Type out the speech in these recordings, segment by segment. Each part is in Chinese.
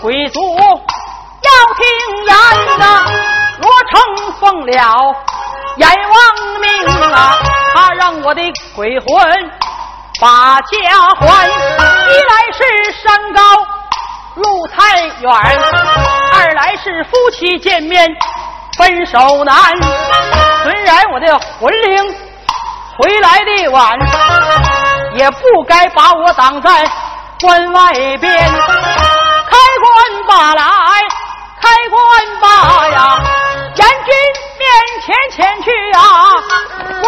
贵族要听言呐！罗成奉了阎王命啊，他让我的鬼魂把家还。一来是山高路太远，二来是夫妻见面分手难。虽然我的魂灵回来的晚。也不该把我挡在关外边，开关吧来，开关吧呀，阎君面前前去啊，问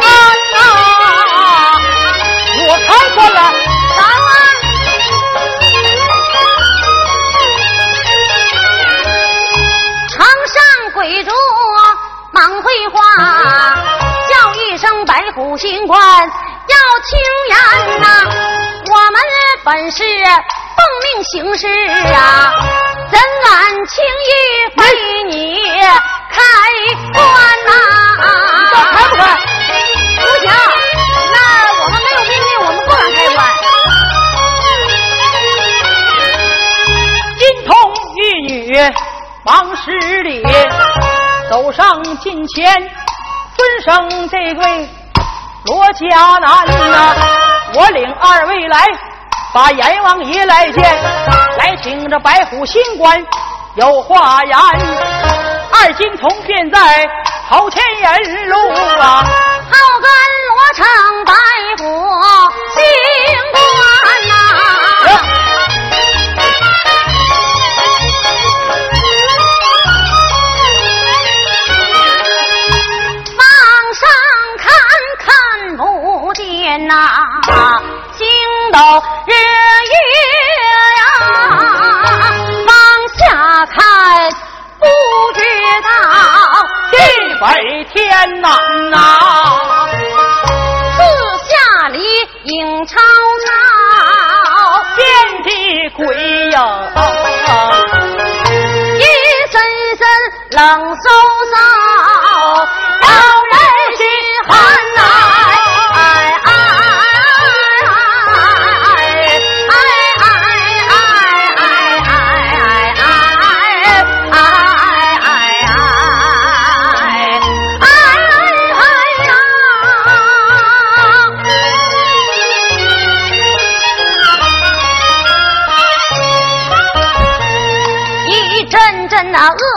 安啊，我开关了，城上鬼主忙回话，叫一声白虎星官。要清言呐，我们本是奉命行事啊，怎敢轻易为你开关呐？你说开不开？不行，那我们没有命令，我们不敢开关。金童玉女王十里，走上近前，尊声这对。罗家男呐，我领二位来，把阎王爷来见，来请这白虎新官有话言。二金童便在头前引路啊，好跟罗成白虎新官呐。呐，星斗日北天南呐，四下里影吵吵，遍地鬼影，一声声冷飕飕，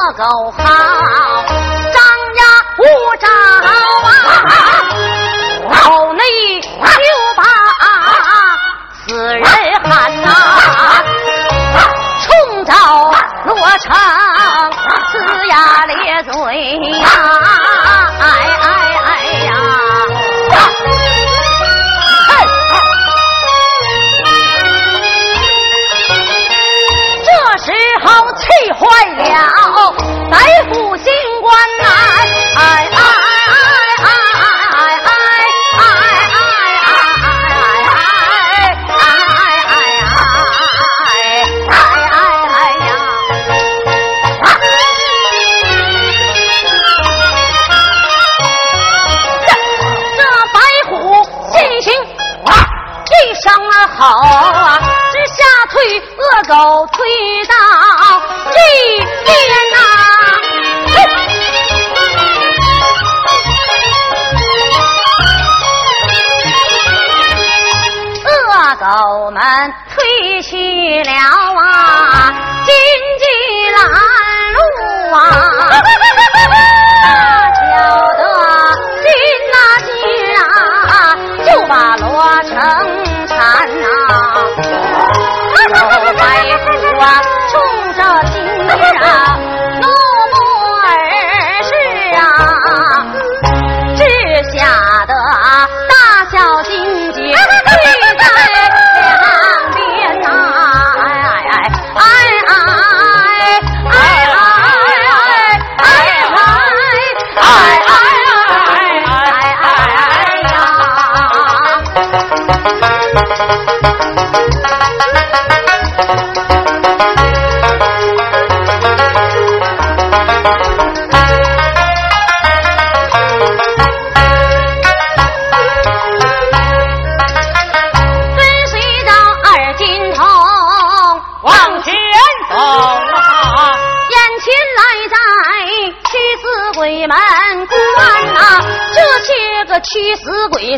恶狗好，张牙舞爪啊，口内就把死人喊呐，冲着罗成呲牙咧嘴呀，哎哎哎呀！气坏了白衣了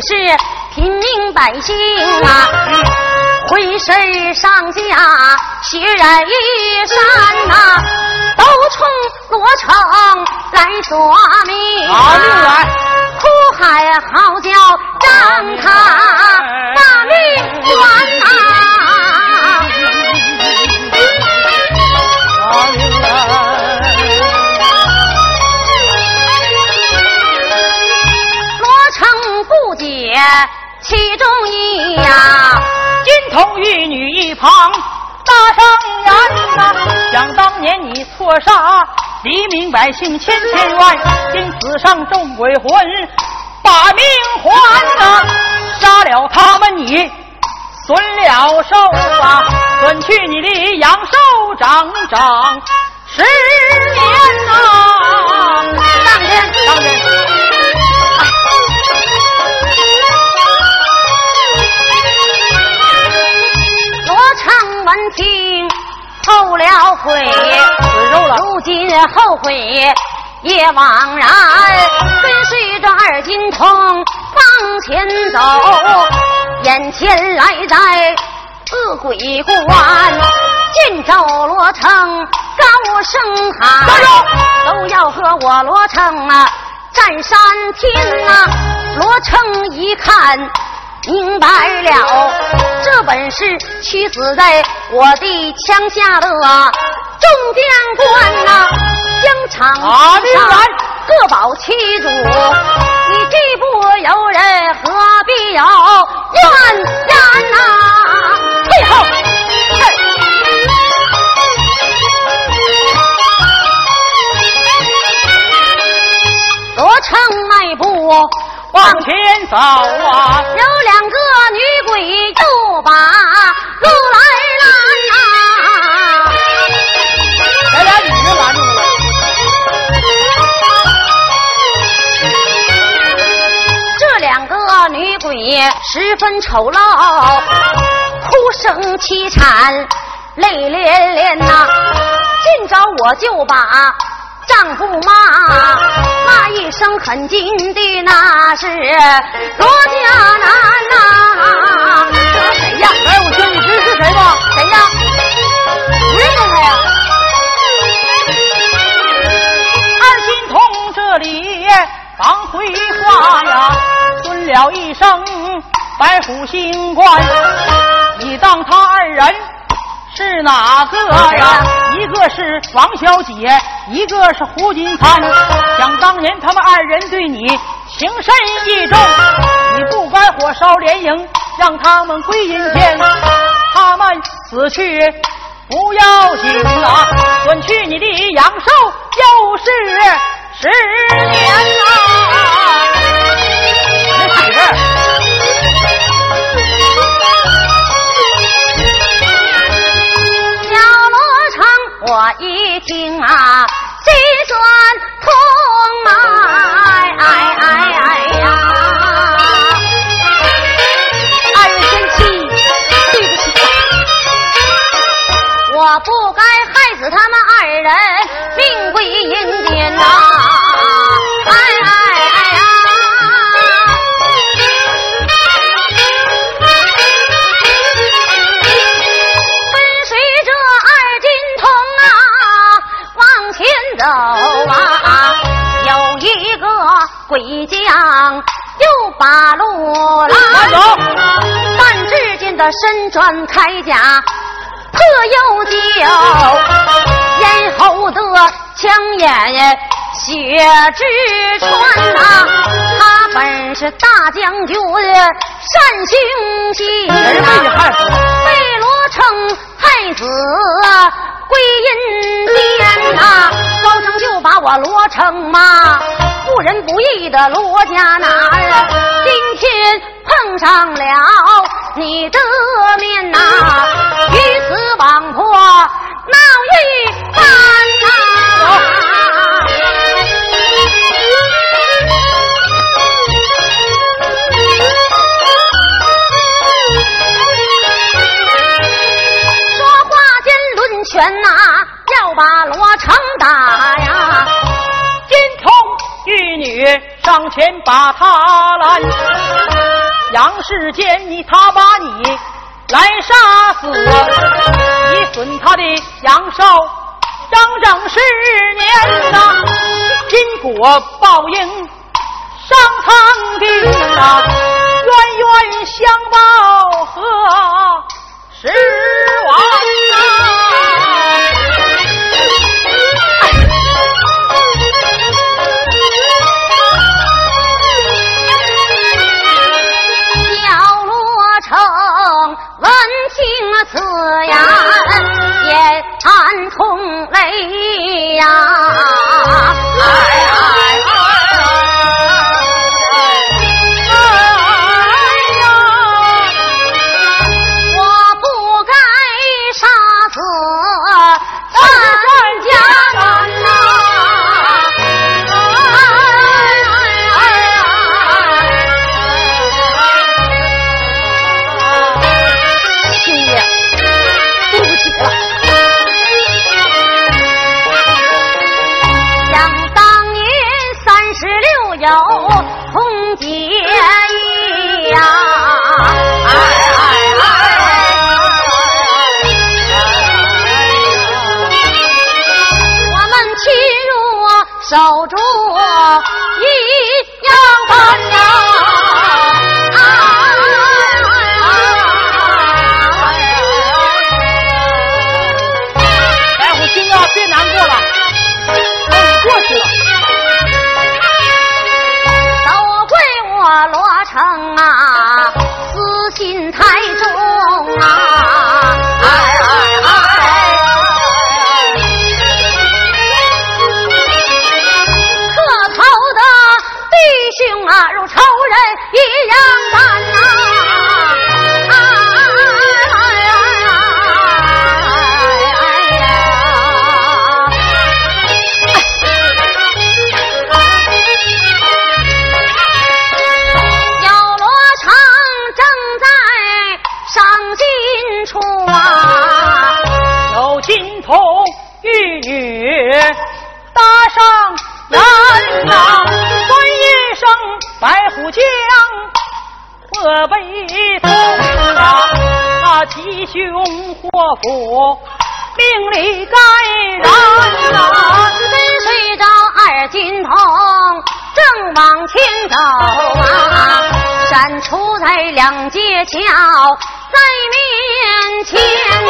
死鬼是平民百姓啊，浑身上下血染衣衫呐，都冲罗成来索命啊！哭喊嚎叫张他把命圆呐！其中一呀，金童玉女一旁大声言呐，想当年你错杀黎民百姓千千万，今死上众鬼魂把命还呐，杀了他们。你损了寿啊，损去你的阳寿长长十年呐，当天当天。后了悔，如今后悔也枉然。跟随着二金童往前走，眼前来在恶鬼关，见着罗成高声喊，都要和我罗成啊战山天呐、罗成一看。明白了，这本是屈死在我的枪下的众将官呐、疆场啊明白各保其主，你既不由人，何必有怨言呐、退后！罗成迈步往前走啊，有两个女鬼又把路来拦呐、这俩女人拦住了。这两个女鬼十分丑陋，哭声凄惨，泪连连呐、见着我就把丈夫骂，骂一声很劲的那是罗家男呐、这谁呀？哎，我说你知是谁吗？谁呀？不认识他呀？二金童这里放回话呀，尊了一声白虎星官，你当他二人是哪个呀？一个是王小姐，一个是胡金参。想当年他们二人对你情深意重，你不该火烧连营，让他们归阴间。他们死去不要紧啊，损去你的阳寿又是十年不该害死他们二人，命归阴间呐！哎哎哎呀！跟随着二金童啊往前走啊，有一个鬼将又把路拦走但只见的身穿铠甲，破又旧，咽喉的枪眼血直穿呐、他本是大将军单雄心人被。罗成害死归阴间呐、高成就把我罗成骂，不仁不义的罗家男，今天碰上了你的面呐、鱼死网破闹一番呐、说话间抡拳呐、要把罗成打呀！金童玉女上前把他拦。杨世坚，你他把你来杀死，你损他的阳寿整整十年呐！因果报应上苍的呐，冤冤相 Go, 府命里该然呐，跟随着二金童正往前走啊，闪出在两街桥在面前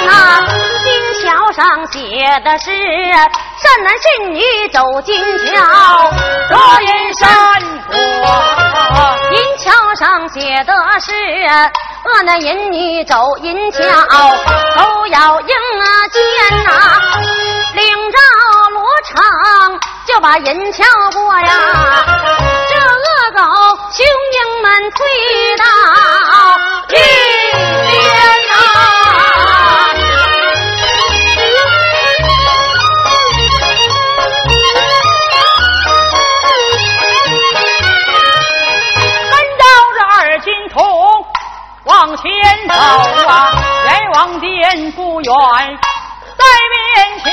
呐，金桥上写的是善男信女走金桥，若因山过，银桥上写的是。我那淫女走银桥，都要迎见呐，领着罗成就把银桥过呀。这恶狗雄鹰们退到云远，在面前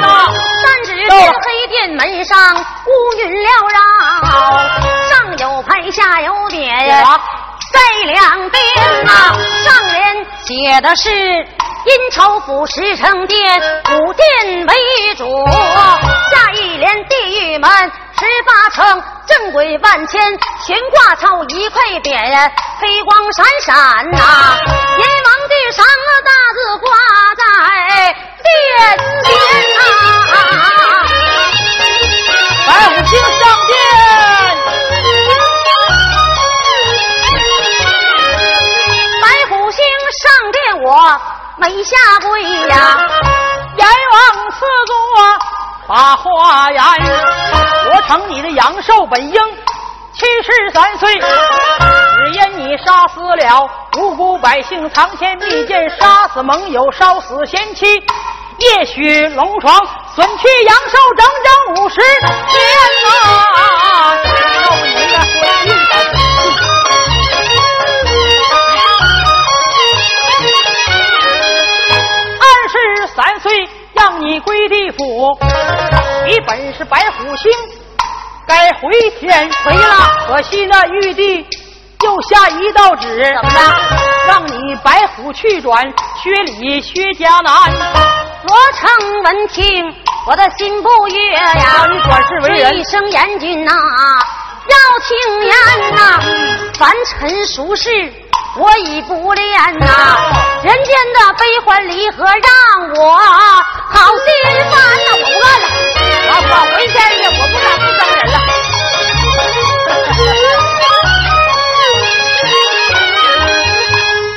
呐。三只天黑殿门上乌云缭绕，上有牌下有匾，在两边呐。上联写的是阴曹府十城殿，五殿为主；下一联地狱门。十八层镇鬼万千，悬挂草一块匾，黑光闪闪呐。阎王地上大字挂在殿前呐。白虎星上殿，白虎星上殿，我没下跪呀。阎王赐座。把话言，我成你的阳寿本应七十三岁，只因你杀死了无辜百姓，藏天密剑杀死盟友，烧死贤妻，夜许龙床，损去阳寿整整五十年啊！你归地府，你本是白虎星，该回天。回了，可惜那玉帝又下一道旨，怎么着？让你白虎去转薛礼薛家南。罗成闻听，我的心不悦呀，让你转世为人一生阎君呐，要听言呐，凡尘俗事我已不恋呐，人间的悲欢离合让我好心烦呐，我不干了，啊，返回天去，我不敢不当人了。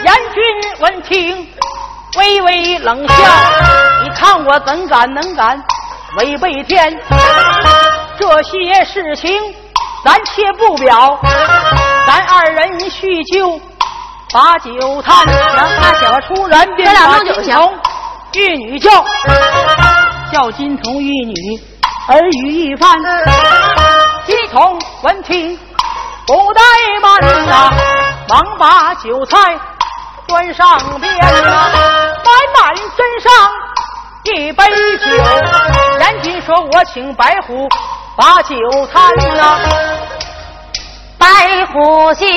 阎君闻听，微微冷笑，你看我怎敢能敢违背天？这些事情咱且不表，咱二人叙旧把酒叹。那小出人便把金童玉女叫，叫金童玉女耳语一番。金童闻听不怠慢呐，忙把酒菜端上边呐，满满斟上一杯酒。严君说：“我请白虎把酒餐呐。”白虎星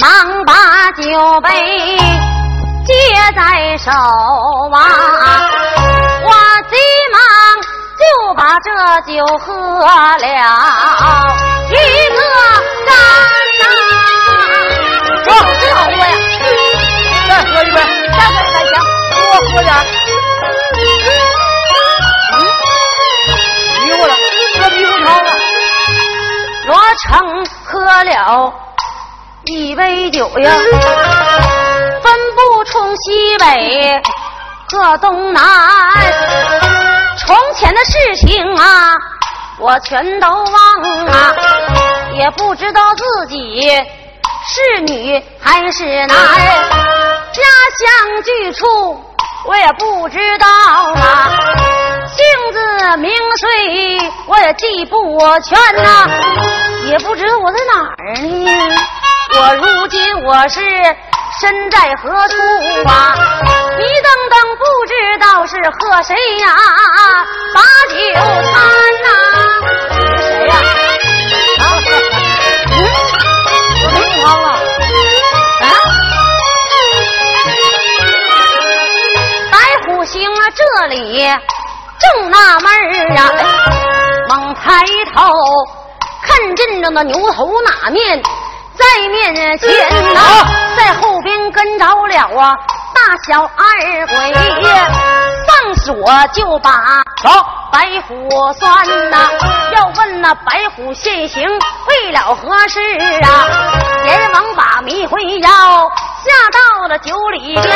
忙把酒杯接在手啊，我急忙就把这酒喝了。一个干呐，这酒真好喝呀！再喝一杯，再喝一杯行。多喝点第九呀，分不出西北和东南，从前的事情啊，我全都忘啊，也不知道自己是女还是男，家乡居处我也不知道啊。姓字名岁我也记不全呐、也不知道我在哪儿呢。我如今我是身在何处啊？迷瞪瞪不知道是和谁呀？把酒贪呐、是谁呀、啊？嗯，喝迷糊汤了。啊？白虎星啊，这里正纳闷儿啊，猛抬头看见着那牛头马面在面前呐、在后边跟着了啊大小二鬼，放锁就把走，白虎拴呐、要问那白虎现行为了何事啊？阎王把迷魂药下到了酒里边，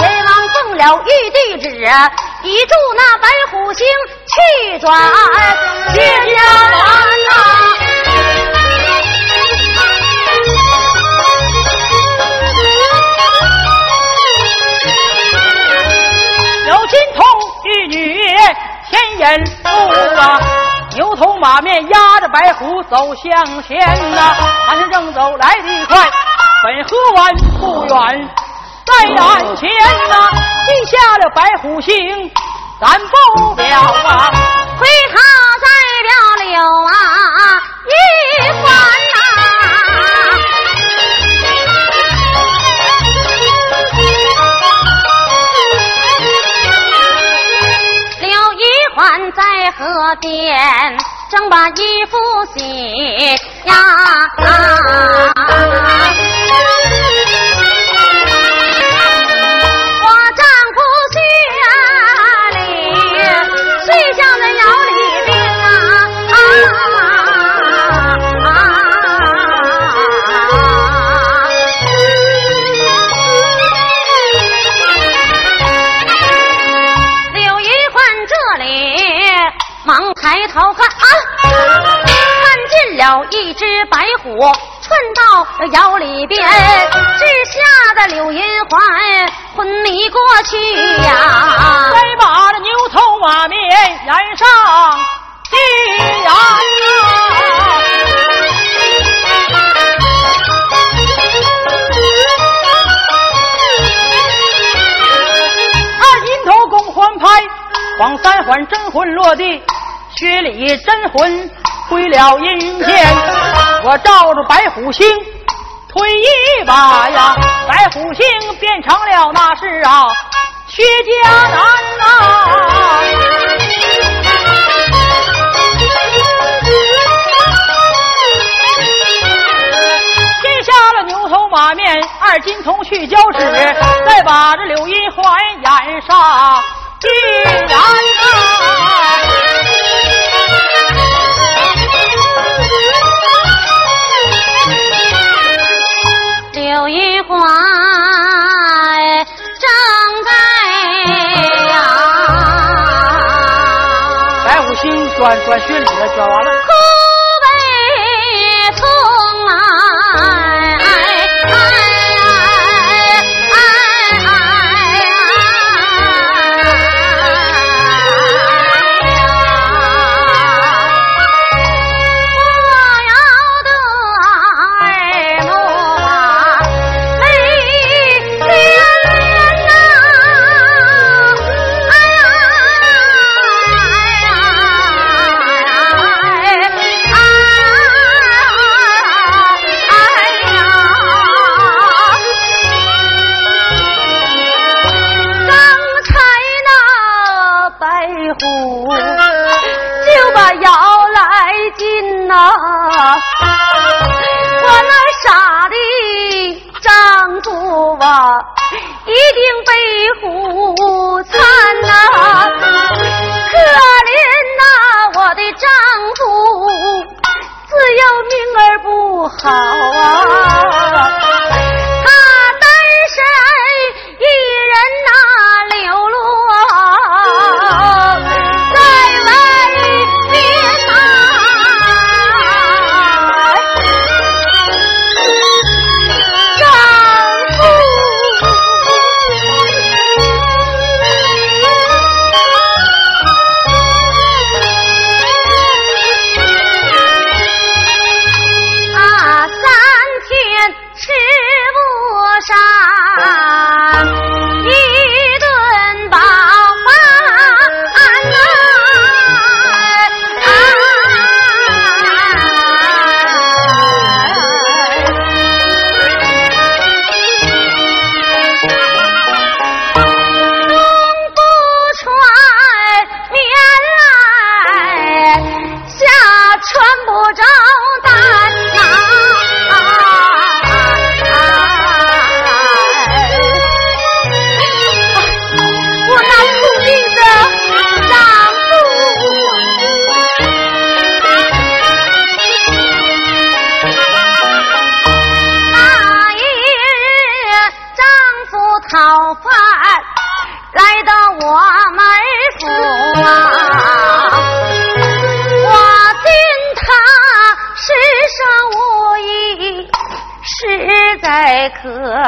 阎王奉了玉帝旨，已助那白虎星去转谢家南牵引路啊，牛头马面压着白虎走向前呐、他是正走来得快，本河湾不远，在眼前呐、记下了白虎星，咱不表啊。回他在了柳啊一环边正把衣服洗呀。我抬头看啊，看见了一只白虎窜到窑里边，治下的柳银环昏迷过去呀。再把这牛头马面染上金染啊！二银头共环拍，晃三环真魂落地，薛礼真魂回了阴间。我照着白虎星推一把呀，白虎星变成了那是啊薛家男呐。接下了牛头马面二金童去交趾，再把这柳银环染上一染转转学里了，转完了。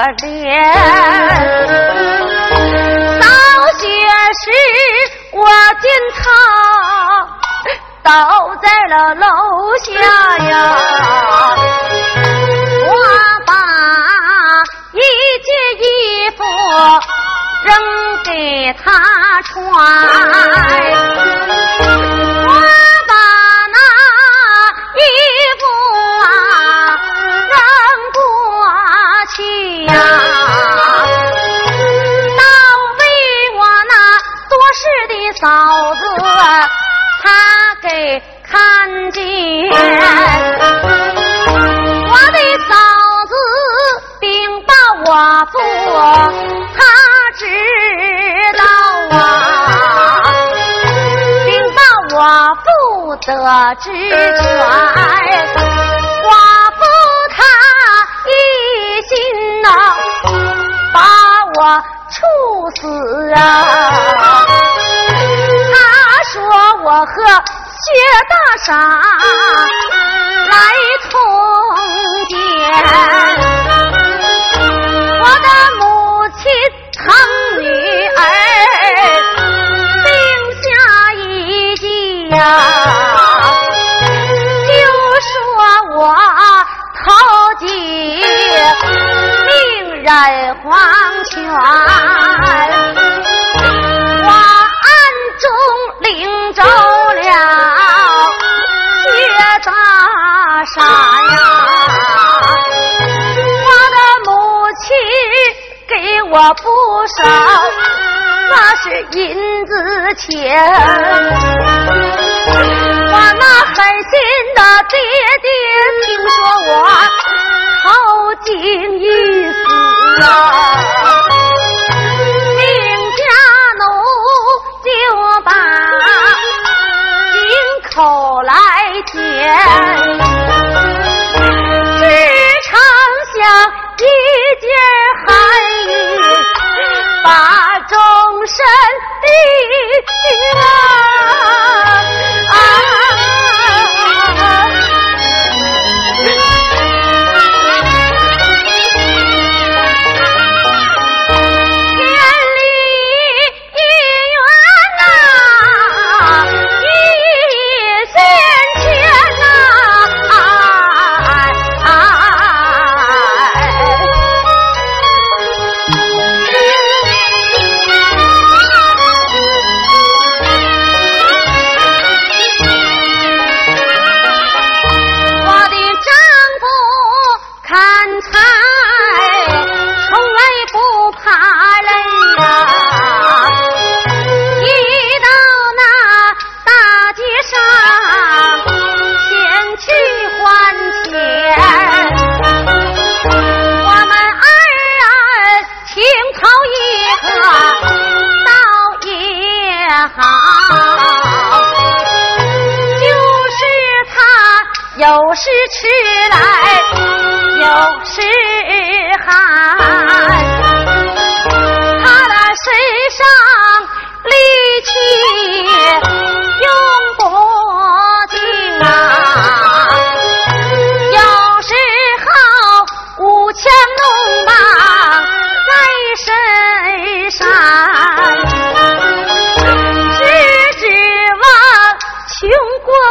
可怜。早些时我见他倒在了楼下呀，我把一件衣服扔给他穿，嫂子她给看见。我的嫂子禀报我父，他知道啊，禀报我父得知全，寡妇她一心呐、把我处死啊！和薛大傻来通奸，我的母亲疼女儿定下一计呀、不少，那是银子钱。我那狠心的爹爹，听说我好尽一死啊，命家奴就把井口来填，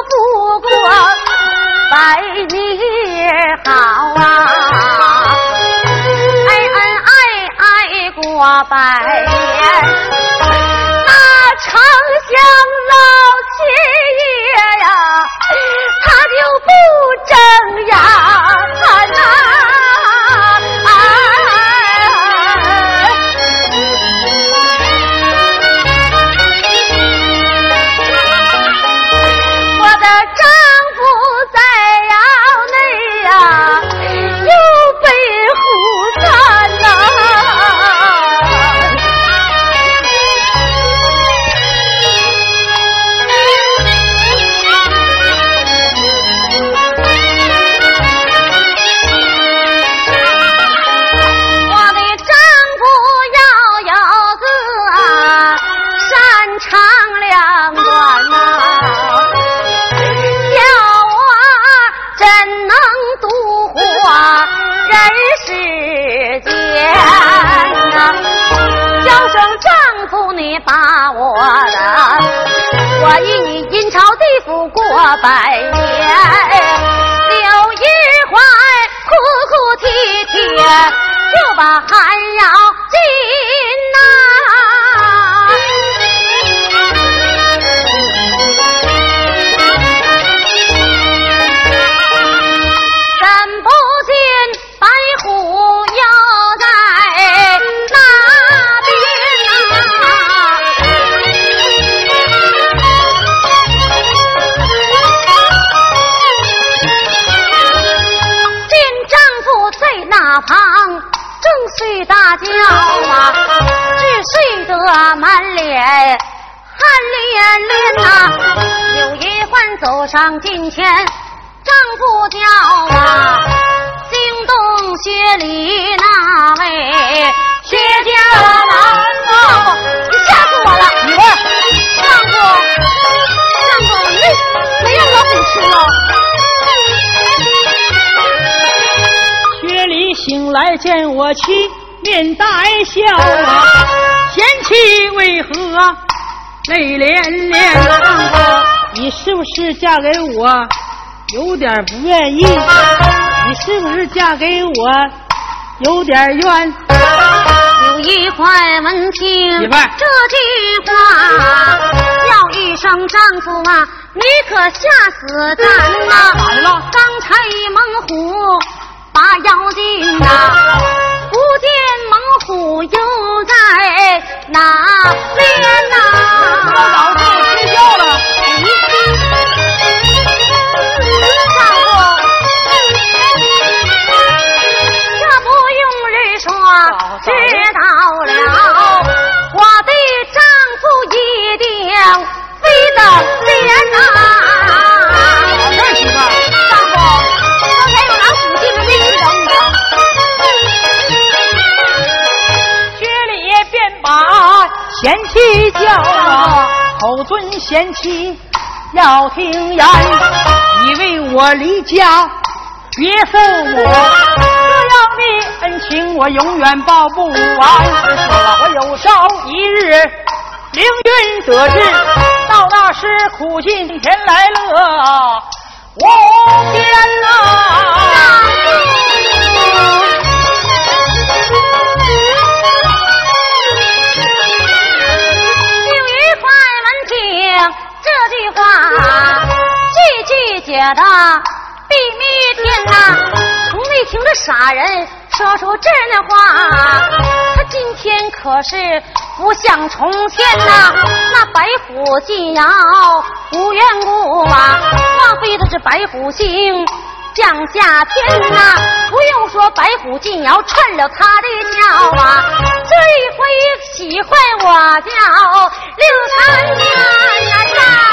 不过百年好啊，恩恩爱爱过百年，那丞相我与你阴曹地府过百年，刘一环哭哭啼啼，就把寒窑脸汗连连呐、柳叶欢走上近前，丈夫叫啊，惊动薛里那位薛家郎啊，你吓死我了！媳妇儿，丈夫，丈夫，没没让我虎吃了。薛礼醒来见我妻，面带笑啊，贤妻为何泪连连？丈夫，你是不是嫁给我有点不愿意？你是不是嫁给我有点冤？有一环闻听媳妇这句话，叫一声丈夫啊，你可吓死咱呐！咋的了刚才猛虎把妖精呐，不见猛府又在哪边呢尊贤妻要听言，以为我离家别负我，这样的恩情我永远报不完。我有朝一日凌云得志，到那时苦尽甜来乐无边啊！觉得比蜜甜呐，从没听着傻人说出这样的话。他今天可是不像从前呐，那白虎进窑无缘故啊，莫非他是白虎星？降下天呐，不用说，白虎进窑趁了他的脚啊，这一回喜欢我叫刘三娘呀！